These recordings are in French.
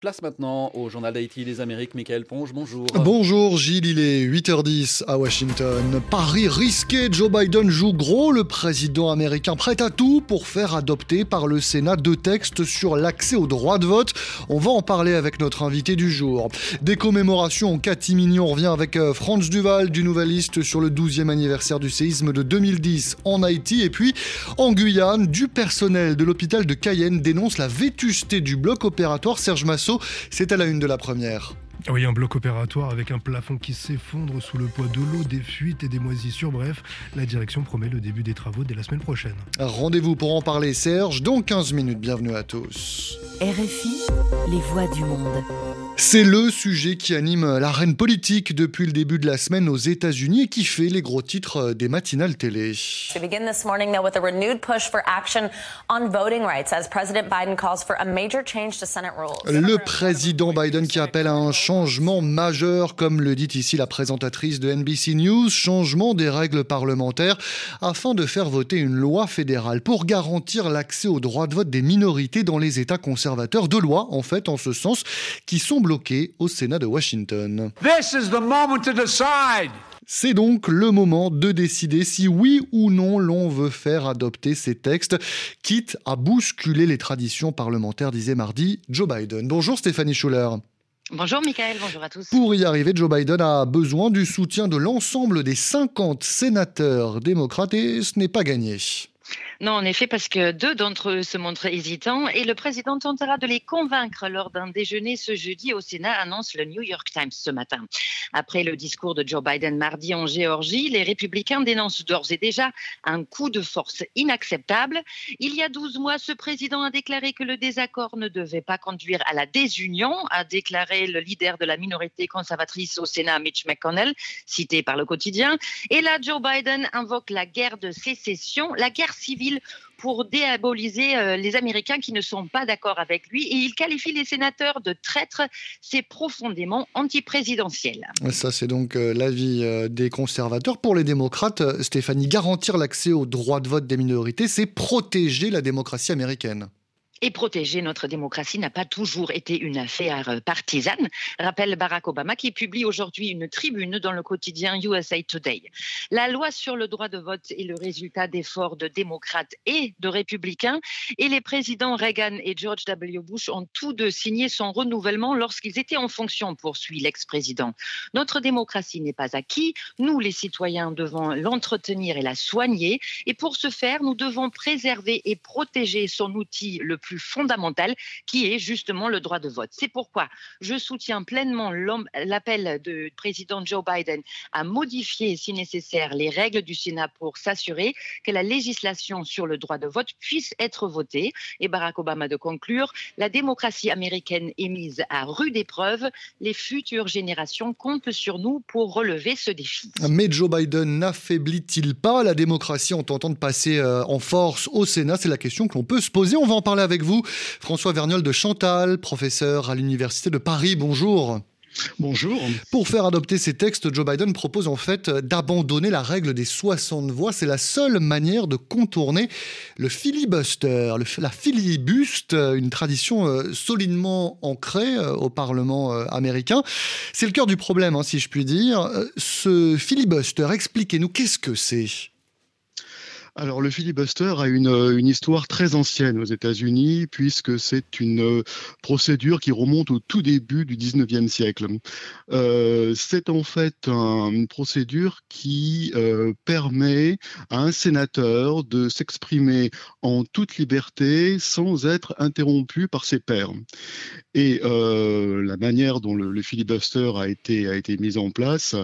Place maintenant au journal d'Haïti des Amériques. Michael Ponge, bonjour. Bonjour Gilles, il est 8h10 à Washington. Paris risqué, Joe Biden joue gros. Le président américain prête à tout pour faire adopter par le Sénat deux textes sur l'accès au droit de vote. On va en parler avec notre invité du jour. Des commémorations en catimini, on revient avec euh, Franz Duval du Nouveliste sur le 12e anniversaire du séisme de 2010 en Haïti. Et puis en Guyane, du personnel de l'hôpital de Cayenne dénonce la vétusté du bloc opératoire Serge Massot c'est à la une de la première. Oui, un bloc opératoire avec un plafond qui s'effondre sous le poids de l'eau, des fuites et des moisissures. Bref, la direction promet le début des travaux dès la semaine prochaine. Rendez-vous pour en parler, Serge, dans 15 minutes. Bienvenue à tous. RFI, les voix du monde. C'est le sujet qui anime l'arène politique depuis le début de la semaine aux États-Unis et qui fait les gros titres des matinales télé. We begin this morning now with a renewed push for action on voting rights as President Biden calls for a major change to Senate rules. Le président Biden qui appelle à un changement majeur, comme le dit ici la présentatrice de NBC News, changement des règles parlementaires afin de faire voter une loi fédérale pour garantir l'accès au droit de vote des minorités dans les États conservateurs. Deux lois, en fait, en ce sens, qui sont bloqué au Sénat de Washington. C'est donc le moment de décider si oui ou non l'on veut faire adopter ces textes, quitte à bousculer les traditions parlementaires, disait mardi Joe Biden. Bonjour Stéphanie Schuller. Bonjour Michael, bonjour à tous. Pour y arriver, Joe Biden a besoin du soutien de l'ensemble des 50 sénateurs démocrates et ce n'est pas gagné. Non, en effet, parce que deux d'entre eux se montrent hésitants et le président tentera de les convaincre lors d'un déjeuner ce jeudi au Sénat, annonce le New York Times ce matin. Après le discours de Joe Biden mardi en Géorgie, les républicains dénoncent d'ores et déjà un coup de force inacceptable. Il y a 12 mois, ce président a déclaré que le désaccord ne devait pas conduire à la désunion, a déclaré le leader de la minorité conservatrice au Sénat, Mitch McConnell, cité par le quotidien. Et là, Joe Biden invoque la guerre de sécession, la guerre civile pour déaboliser euh, les Américains qui ne sont pas d'accord avec lui et il qualifie les sénateurs de traîtres. C'est profondément anti-présidentiel. Ça, c'est donc euh, l'avis euh, des conservateurs. Pour les démocrates, Stéphanie, garantir l'accès au droit de vote des minorités, c'est protéger la démocratie américaine. Et protéger notre démocratie n'a pas toujours été une affaire partisane, rappelle Barack Obama, qui publie aujourd'hui une tribune dans le quotidien USA Today. La loi sur le droit de vote est le résultat d'efforts de démocrates et de républicains, et les présidents Reagan et George W. Bush ont tous deux signé son renouvellement lorsqu'ils étaient en fonction, poursuit l'ex-président. Notre démocratie n'est pas acquis, nous les citoyens devons l'entretenir et la soigner, et pour ce faire, nous devons préserver et protéger son outil le plus plus fondamental, qui est justement le droit de vote. C'est pourquoi je soutiens pleinement l'appel du président Joe Biden à modifier, si nécessaire, les règles du Sénat pour s'assurer que la législation sur le droit de vote puisse être votée. Et Barack Obama de conclure, la démocratie américaine est mise à rude épreuve. Les futures générations comptent sur nous pour relever ce défi. Mais Joe Biden n'affaiblit-il pas la démocratie en tentant de passer euh, en force au Sénat? C'est la question que l'on peut se poser. On va en parler avec vous. François Verniol de Chantal, professeur à l'Université de Paris. Bonjour. Bonjour. Pour faire adopter ces textes, Joe Biden propose en fait d'abandonner la règle des 60 voix. C'est la seule manière de contourner le filibuster, la filibuste, une tradition euh, solidement ancrée euh, au Parlement euh, américain. C'est le cœur du problème, hein, si je puis dire. Ce filibuster, expliquez-nous qu'est-ce que c'est? Alors le filibuster a une, une, histoire très ancienne aux États-Unis puisque c'est une euh, procédure qui remonte au tout début du 19e siècle. Euh, c'est en fait une procédure qui euh, permet à un sénateur de s'exprimer en toute liberté sans être interrompu par ses pairs. Et la manière dont le, filibuster a été, a été mis en place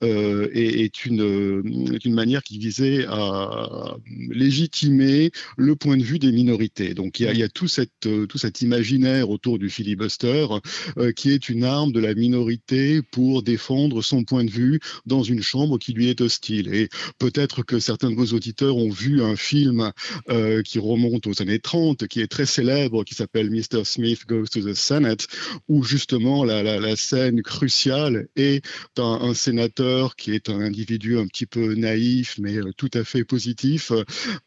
est, est, une, est une manière qui visait à légitimer le point de vue des minorités. Donc il y a, euh, tout cet imaginaire autour du filibuster euh, qui est une arme de la minorité pour défendre son point de vue dans une chambre qui lui est hostile. Et peut-être que certains de vos auditeurs ont vu un film euh, qui remonte aux années 30, qui est très célèbre, qui s'appelle Mr. Smith Goes to the Senate, où justement la, scène cruciale est un, un, sénateur qui est un individu un petit peu naïf, mais tout à fait positif,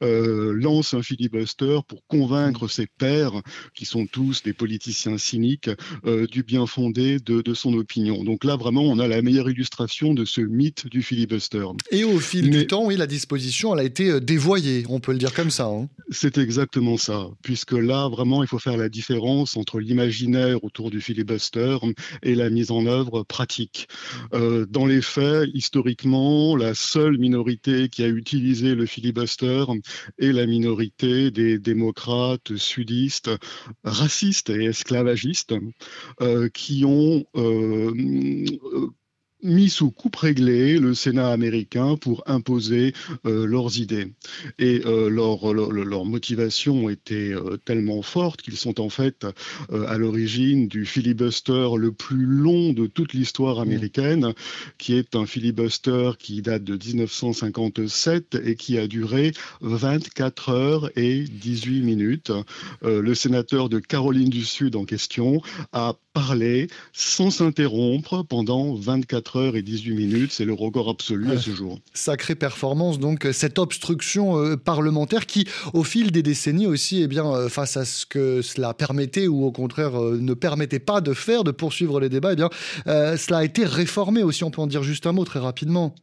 euh, lance un filibuster pour convaincre ses pairs, qui sont tous des politiciens cyniques, euh, du bien fondé de, de, son opinion. Donc là, vraiment, on a la meilleure illustration de ce mythe du filibuster. Et au fil Mais, du temps, oui, la disposition, elle a été euh, dévoyée, on peut le dire comme ça. Hein. C'est exactement ça, puisque là, vraiment, il faut faire la différence entre l'imaginaire autour du filibuster et la mise en œuvre pratique. Euh, dans les faits, historiquement, la seule minorité qui a utilisé le filibuster est la minorité des démocrates sudistes, racistes et esclavagistes, euh, qui ont euh, mis sous coupe réglée le Sénat américain pour imposer euh, leurs idées. Et euh, leur, leur, leur, motivation était euh, tellement forte qu'ils sont en fait euh, à l'origine du filibuster le plus long de toute l'histoire américaine, qui est un filibuster qui date de 1957 et qui a duré 24 heures et 18 minutes. Le sénateur de Caroline du Sud en question a parlé sans s'interrompre pendant 24 heures et 18 minutes. C'est le record absolu à ce jour. Sacrée performance, donc, cette obstruction euh, parlementaire qui, au fil des décennies aussi, eh bien, euh, face à ce que cela permettait ou au contraire euh, ne permettait pas de faire, de poursuivre les débats, eh bien, euh, cela a été réformé aussi. On peut en dire juste un mot très rapidement.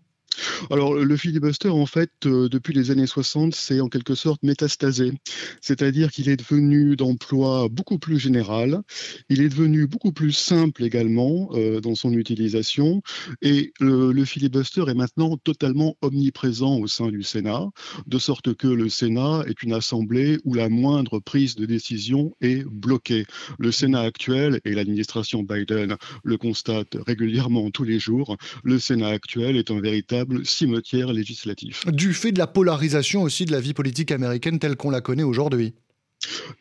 Alors, le filibuster, en fait, euh, depuis les années 60, c'est en quelque sorte métastasé. C'est-à-dire qu'il est devenu d'emploi beaucoup plus général. Il est devenu beaucoup plus simple également euh, dans son utilisation. Et le, le, filibuster est maintenant totalement omniprésent au sein du Sénat, de sorte que le Sénat est une assemblée où la moindre prise de décision est bloquée. Le Sénat actuel, et l'administration Biden le constate régulièrement tous les jours, le Sénat actuel est un véritable cimetière législatif. Du fait de la polarisation aussi de la vie politique américaine telle qu'on la connaît aujourd'hui.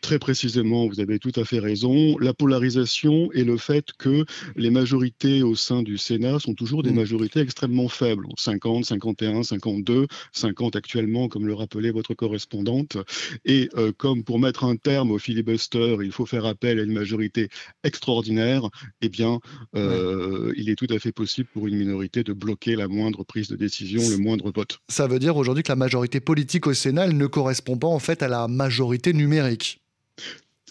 Très précisément, vous avez tout à fait raison. La polarisation et le fait que les majorités au sein du Sénat sont toujours des mmh. majorités extrêmement faibles. 50, 51, 52, 50 actuellement, comme le rappelait votre correspondante. Et euh, comme pour mettre un terme au filibuster, il faut faire appel à une majorité extraordinaire, eh bien, euh, ouais. il est tout à fait possible pour une minorité de bloquer la moindre prise de décision, le moindre vote. Ça veut dire aujourd'hui que la majorité politique au Sénat elle ne correspond pas en fait à la majorité numérique.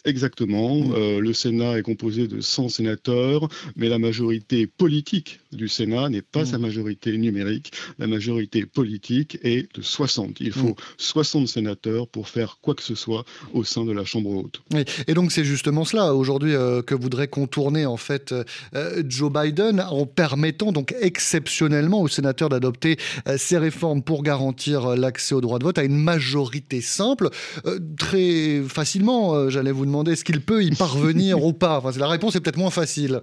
Exactement. Mmh. Euh, le Sénat est composé de 100 sénateurs, mais la majorité politique du Sénat n'est pas mmh. sa majorité numérique. La majorité politique est de 60. Il faut mmh. 60 sénateurs pour faire quoi que ce soit au sein de la Chambre haute. Oui. Et donc c'est justement cela aujourd'hui euh, que voudrait contourner en fait euh, Joe Biden en permettant donc exceptionnellement aux sénateurs d'adopter euh, ces réformes pour garantir l'accès au droit de vote à une majorité simple. Euh, très facilement, j'allais vous demander est-ce qu'il peut y parvenir ou pas? Enfin, la réponse est peut-être moins facile.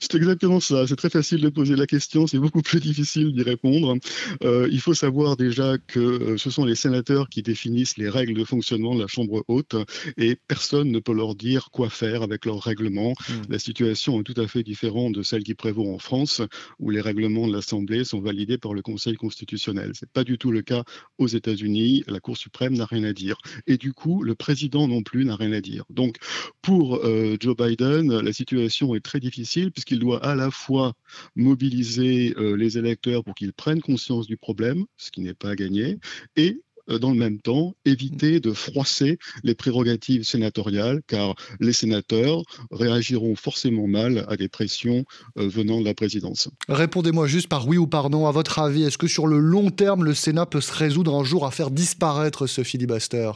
C'est exactement ça. C'est très facile de poser la question, c'est beaucoup plus difficile d'y répondre. Euh, il faut savoir déjà que euh, ce sont les sénateurs qui définissent les règles de fonctionnement de la Chambre haute et personne ne peut leur dire quoi faire avec leurs règlements. Mmh. La situation est tout à fait différente de celle qui prévaut en France, où les règlements de l'Assemblée sont validés par le Conseil constitutionnel. C'est pas du tout le cas aux États-Unis. La Cour suprême n'a rien à dire. Et du coup, le président non plus n'a rien à dire. Donc, pour euh, Joe Biden, la situation est très difficile puisqu'il doit à la fois mobiliser euh, les électeurs pour qu'ils prennent conscience du problème, ce qui n'est pas gagné, et euh, dans le même temps, éviter de froisser les prérogatives sénatoriales, car les sénateurs réagiront forcément mal à des pressions euh, venant de la présidence. Répondez-moi juste par oui ou par non. À votre avis, est-ce que sur le long terme, le Sénat peut se résoudre un jour à faire disparaître ce filibuster?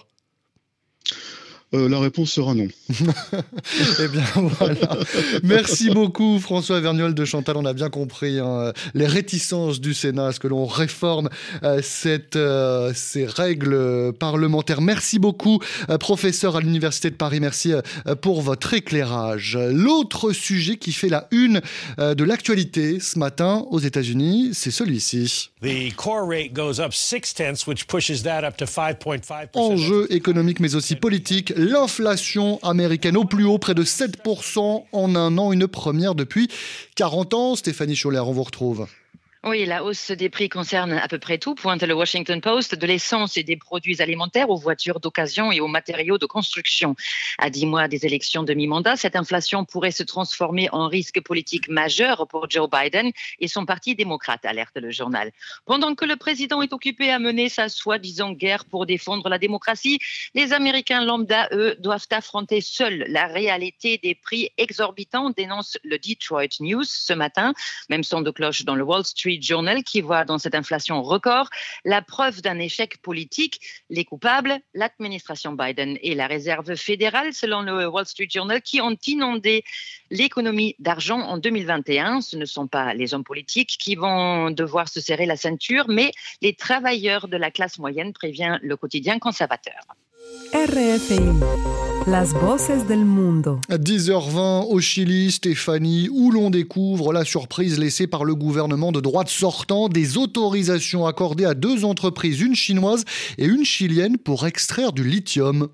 Euh, la réponse sera non. eh bien voilà. Merci beaucoup François Vergnol de Chantal. On a bien compris hein, les réticences du Sénat à ce que l'on réforme euh, cette, euh, ces règles parlementaires. Merci beaucoup euh, professeur à l'Université de Paris. Merci euh, pour votre éclairage. L'autre sujet qui fait la une euh, de l'actualité ce matin aux États-Unis, c'est celui-ci. Enjeu économique mais aussi politique l'inflation américaine au plus haut, près de 7% en un an, une première depuis 40 ans. Stéphanie Choler, on vous retrouve. Oui, la hausse des prix concerne à peu près tout, pointe le Washington Post, de l'essence et des produits alimentaires aux voitures d'occasion et aux matériaux de construction. À dix mois des élections de mi-mandat, cette inflation pourrait se transformer en risque politique majeur pour Joe Biden et son parti démocrate, alerte le journal. Pendant que le président est occupé à mener sa soi-disant guerre pour défendre la démocratie, les Américains lambda, eux, doivent affronter seuls la réalité des prix exorbitants, dénonce le Detroit News ce matin. Même son de cloche dans le Wall Journal qui voit dans cette inflation record la preuve d'un échec politique. Les coupables, l'administration Biden et la réserve fédérale, selon le Wall Street Journal, qui ont inondé l'économie d'argent en 2021. Ce ne sont pas les hommes politiques qui vont devoir se serrer la ceinture, mais les travailleurs de la classe moyenne, prévient le quotidien conservateur. RFI, las voces del mundo. 10h20 au Chili, Stéphanie, où l'on découvre la surprise laissée par le gouvernement de droite sortant des autorisations accordées à deux entreprises, une chinoise et une chilienne, pour extraire du lithium.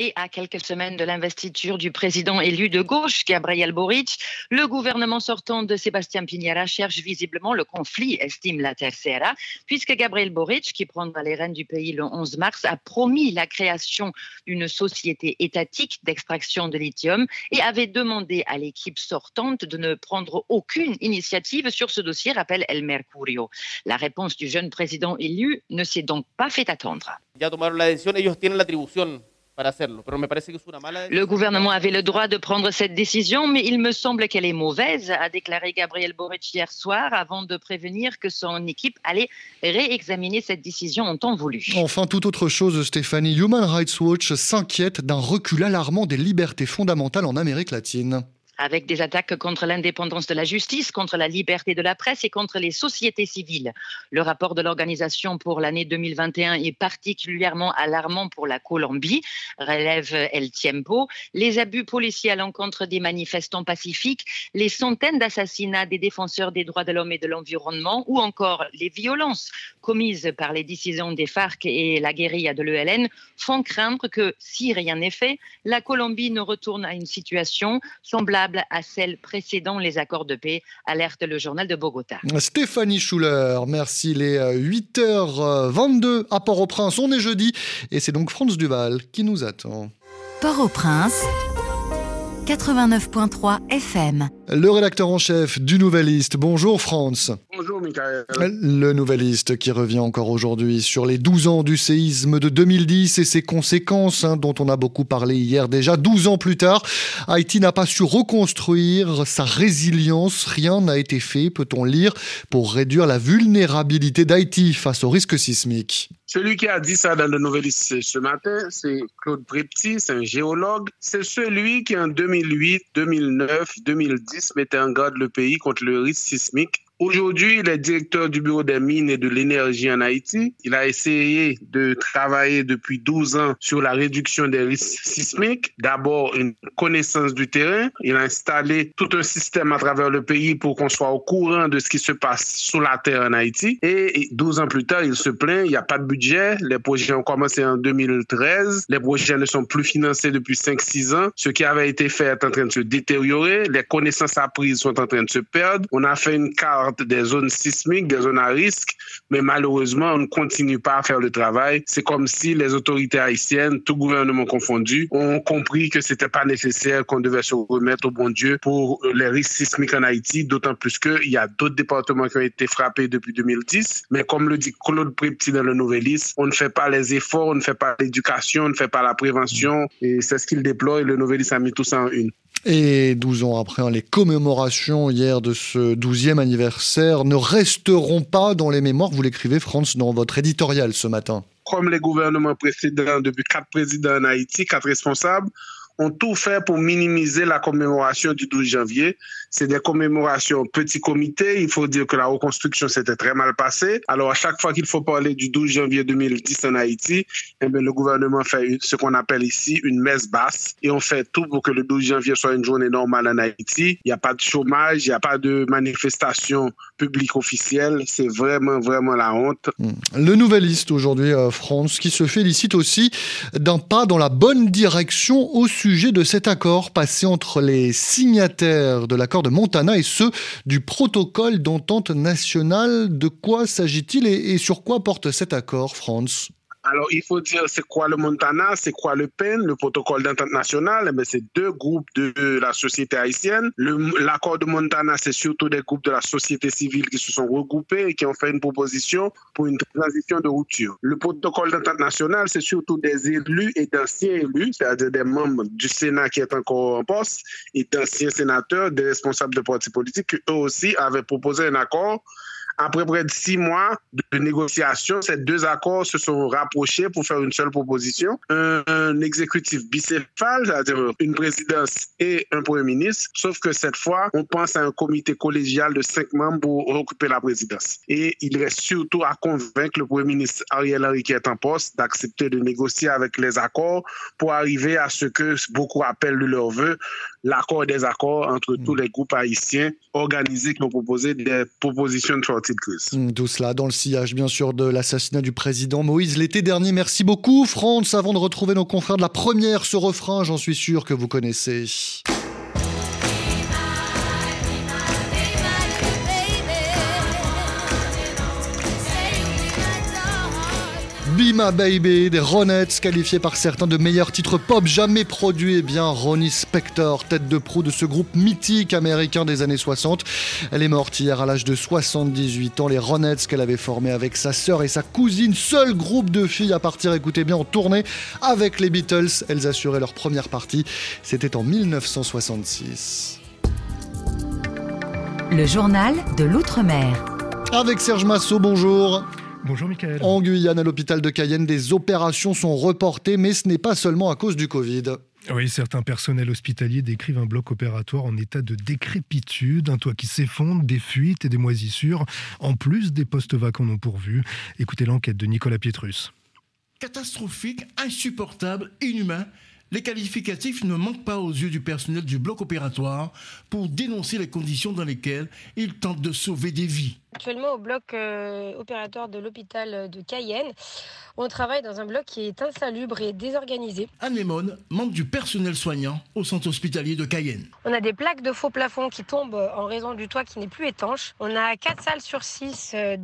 Et à quelques semaines de l'investiture du président élu de gauche, Gabriel Boric, le gouvernement sortant de Sébastien Piñera cherche visiblement le conflit, estime la Tercera, puisque Gabriel Boric, qui prendra les rênes du pays le 11 mars, a promis la création d'une société étatique d'extraction de lithium et avait demandé à l'équipe sortante de ne prendre aucune initiative sur ce dossier, rappelle El Mercurio. La réponse du jeune président élu ne s'est donc pas fait attendre. Ya tomaron la decisión, ellos tienen l'atribution le gouvernement avait le droit de prendre cette décision, mais il me semble qu'elle est mauvaise, a déclaré Gabriel Boric hier soir, avant de prévenir que son équipe allait réexaminer cette décision en temps voulu. Enfin, toute autre chose, Stéphanie. Human Rights Watch s'inquiète d'un recul alarmant des libertés fondamentales en Amérique latine avec des attaques contre l'indépendance de la justice, contre la liberté de la presse et contre les sociétés civiles. Le rapport de l'organisation pour l'année 2021 est particulièrement alarmant pour la Colombie, relève El Tiempo. Les abus policiers à l'encontre des manifestants pacifiques, les centaines d'assassinats des défenseurs des droits de l'homme et de l'environnement, ou encore les violences commises par les décisions des FARC et la guérilla de l'ELN font craindre que, si rien n'est fait, la Colombie ne retourne à une situation semblable à celle précédant les accords de paix, alerte le journal de Bogota. Stéphanie Schuller, merci. Les 8h22 euh, à Port-au-Prince, on est jeudi et c'est donc France Duval qui nous attend. Port-au-Prince. 89.3 FM. Le rédacteur en chef du Nouvelliste. Bonjour France. Bonjour Michael. Le Nouvelliste qui revient encore aujourd'hui sur les 12 ans du séisme de 2010 et ses conséquences hein, dont on a beaucoup parlé hier déjà. 12 ans plus tard, Haïti n'a pas su reconstruire sa résilience. Rien n'a été fait, peut-on lire, pour réduire la vulnérabilité d'Haïti face au risque sismique. Celui qui a dit ça dans le Nouvelliste ce matin, c'est Claude Prepti, c'est un géologue. C'est celui qui en 2008, 2009, 2010 mettait en garde le pays contre le risque sismique Aujourd'hui, il est directeur du Bureau des mines et de l'énergie en Haïti. Il a essayé de travailler depuis 12 ans sur la réduction des risques sismiques. D'abord, une connaissance du terrain. Il a installé tout un système à travers le pays pour qu'on soit au courant de ce qui se passe sous la terre en Haïti. Et 12 ans plus tard, il se plaint, il n'y a pas de budget. Les projets ont commencé en 2013. Les projets ne sont plus financés depuis 5-6 ans. Ce qui avait été fait est en train de se détériorer. Les connaissances apprises sont en train de se perdre. On a fait une carte des zones sismiques, des zones à risque, mais malheureusement, on ne continue pas à faire le travail. C'est comme si les autorités haïtiennes, tout gouvernement confondu, ont compris que c'était pas nécessaire, qu'on devait se remettre au bon Dieu pour les risques sismiques en Haïti, d'autant plus qu'il y a d'autres départements qui ont été frappés depuis 2010. Mais comme le dit Claude Prepti dans le Nouvelliste, on ne fait pas les efforts, on ne fait pas l'éducation, on ne fait pas la prévention, et c'est ce qu'il déploie, et le Nouvelliste a mis tout ça en une. Et 12 ans après, hein, les commémorations hier de ce 12e anniversaire ne resteront pas dans les mémoires. Vous l'écrivez, France, dans votre éditorial ce matin. Comme les gouvernements précédents, depuis quatre présidents en Haïti, quatre responsables, ont tout fait pour minimiser la commémoration du 12 janvier. C'est des commémorations petit comité. Il faut dire que la reconstruction s'était très mal passée. Alors, à chaque fois qu'il faut parler du 12 janvier 2010 en Haïti, eh bien, le gouvernement fait ce qu'on appelle ici une messe basse et on fait tout pour que le 12 janvier soit une journée normale en Haïti. Il n'y a pas de chômage, il n'y a pas de manifestation publique officielle. C'est vraiment, vraiment la honte. Hmm. Le Nouvelliste aujourd'hui, euh, France, qui se félicite aussi d'un pas dans la bonne direction au sud sujet de cet accord passé entre les signataires de l'accord de Montana et ceux du protocole d'entente nationale. De quoi s'agit-il et, et sur quoi porte cet accord, France alors, il faut dire c'est quoi le Montana, c'est quoi le PEN, le protocole d'entente nationale? Mais c'est deux groupes de la société haïtienne. L'accord de Montana, c'est surtout des groupes de la société civile qui se sont regroupés et qui ont fait une proposition pour une transition de rupture. Le protocole d'entente nationale, c'est surtout des élus et d'anciens élus, c'est-à-dire des membres du Sénat qui est encore en poste et d'anciens sénateurs, des responsables de partis politiques qui eux aussi avaient proposé un accord après près de six mois de négociations, ces deux accords se sont rapprochés pour faire une seule proposition. Un, exécutif bicéphale, c'est-à-dire une présidence et un premier ministre, sauf que cette fois, on pense à un comité collégial de cinq membres pour occuper la présidence. Et il reste surtout à convaincre le premier ministre Ariel Henry qui est en poste d'accepter de négocier avec les accords pour arriver à ce que beaucoup appellent de leur vœu l'accord des accords entre tous les groupes haïtiens organisés qui ont proposé des propositions de sortie crise. Mm, tout cela dans le sillage, bien sûr, de l'assassinat du président Moïse l'été dernier. Merci beaucoup, France. Avant de retrouver nos confrères de la première, ce refrain, j'en suis sûr que vous connaissez. Bima Baby des Ronettes, qualifiés par certains de meilleurs titres pop jamais produits. Eh bien, Ronnie Spector, tête de proue de ce groupe mythique américain des années 60. Elle est morte hier à l'âge de 78 ans. Les Ronettes qu'elle avait formé avec sa sœur et sa cousine, seul groupe de filles à partir, écoutez bien, en tournée avec les Beatles. Elles assuraient leur première partie. C'était en 1966. Le journal de l'Outre-mer. Avec Serge Massot, bonjour. Bonjour Michael. En Guyane, à l'hôpital de Cayenne, des opérations sont reportées, mais ce n'est pas seulement à cause du Covid. Oui, certains personnels hospitaliers décrivent un bloc opératoire en état de décrépitude, un toit qui s'effondre, des fuites et des moisissures, en plus des postes vacants non pourvus. Écoutez l'enquête de Nicolas Pietrus. Catastrophique, insupportable, inhumain. Les qualificatifs ne manquent pas aux yeux du personnel du bloc opératoire pour dénoncer les conditions dans lesquelles ils tentent de sauver des vies. Actuellement, au bloc euh, opératoire de l'hôpital de Cayenne, on travaille dans un bloc qui est insalubre et désorganisé. Anne manque du personnel soignant au centre hospitalier de Cayenne. On a des plaques de faux plafond qui tombent en raison du toit qui n'est plus étanche. On a quatre salles sur six euh,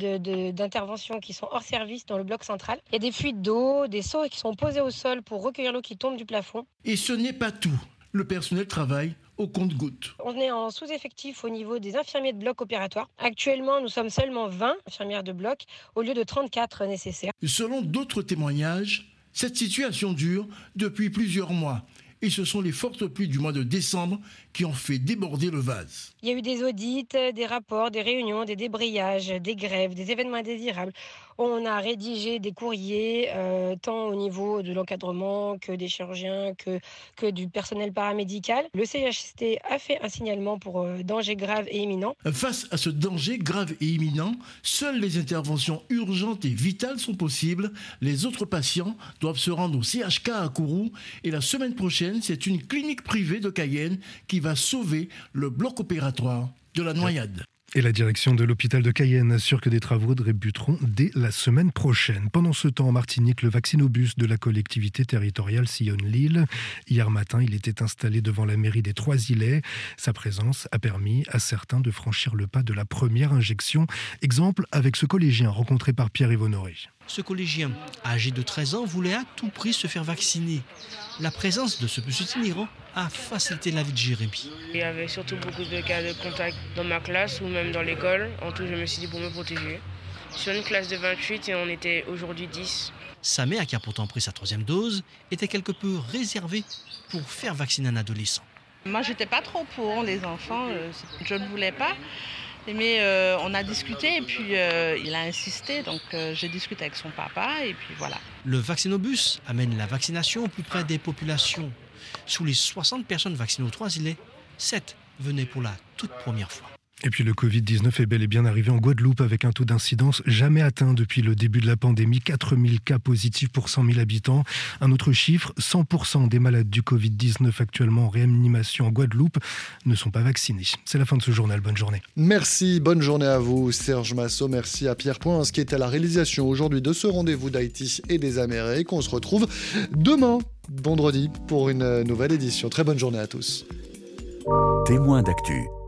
d'intervention qui sont hors service dans le bloc central. Il y a des fuites d'eau, des seaux qui sont posés au sol pour recueillir l'eau qui tombe du plafond. Et ce n'est pas tout. Le personnel travaille au compte-gouttes. On est en sous-effectif au niveau des infirmiers de bloc opératoire. Actuellement, nous sommes seulement 20 infirmières de bloc au lieu de 34 nécessaires. Selon d'autres témoignages, cette situation dure depuis plusieurs mois et ce sont les fortes pluies du mois de décembre qui ont fait déborder le vase. Il y a eu des audits, des rapports, des réunions, des débrayages, des grèves, des événements indésirables. On a rédigé des courriers, euh, tant au niveau de l'encadrement que des chirurgiens, que, que du personnel paramédical. Le CHST a fait un signalement pour euh, danger grave et imminent. Face à ce danger grave et imminent, seules les interventions urgentes et vitales sont possibles. Les autres patients doivent se rendre au CHK à Kourou. Et la semaine prochaine, c'est une clinique privée de Cayenne qui va sauver le bloc opératoire de la noyade. Et la direction de l'hôpital de Cayenne assure que des travaux débuteront dès la semaine prochaine. Pendant ce temps, en Martinique, le vaccinobus de la collectivité territoriale sillonne l'île. Hier matin, il était installé devant la mairie des Trois-Îlets. Sa présence a permis à certains de franchir le pas de la première injection. Exemple avec ce collégien rencontré par Pierre-Yves Honoré. Ce collégien, âgé de 13 ans, voulait à tout prix se faire vacciner. La présence de ce itinérant a facilité la vie de Jérémy. Il y avait surtout beaucoup de cas de contact dans ma classe ou même dans l'école. En tout, je me suis dit pour me protéger. Sur une classe de 28 et on était aujourd'hui 10. Sa mère, qui a pourtant pris sa troisième dose, était quelque peu réservée pour faire vacciner un adolescent. Moi, j'étais pas trop pour les enfants. Euh, je ne voulais pas. Mais euh, on a discuté et puis euh, il a insisté, donc j'ai discuté avec son papa et puis voilà. Le vaccinobus amène la vaccination au plus près des populations. Sous les 60 personnes vaccinées aux trois îlets, 7 venaient pour la toute première fois. Et puis le Covid-19 est bel et bien arrivé en Guadeloupe avec un taux d'incidence jamais atteint depuis le début de la pandémie, 4000 cas positifs pour 100 000 habitants. Un autre chiffre, 100% des malades du Covid-19 actuellement en réanimation en Guadeloupe ne sont pas vaccinés. C'est la fin de ce journal, bonne journée. Merci, bonne journée à vous Serge Massot, merci à Pierre Point, qui est à la réalisation aujourd'hui de ce rendez-vous d'Haïti et des Amériques. On se retrouve demain, vendredi, pour une nouvelle édition. Très bonne journée à tous. Témoin d'actu.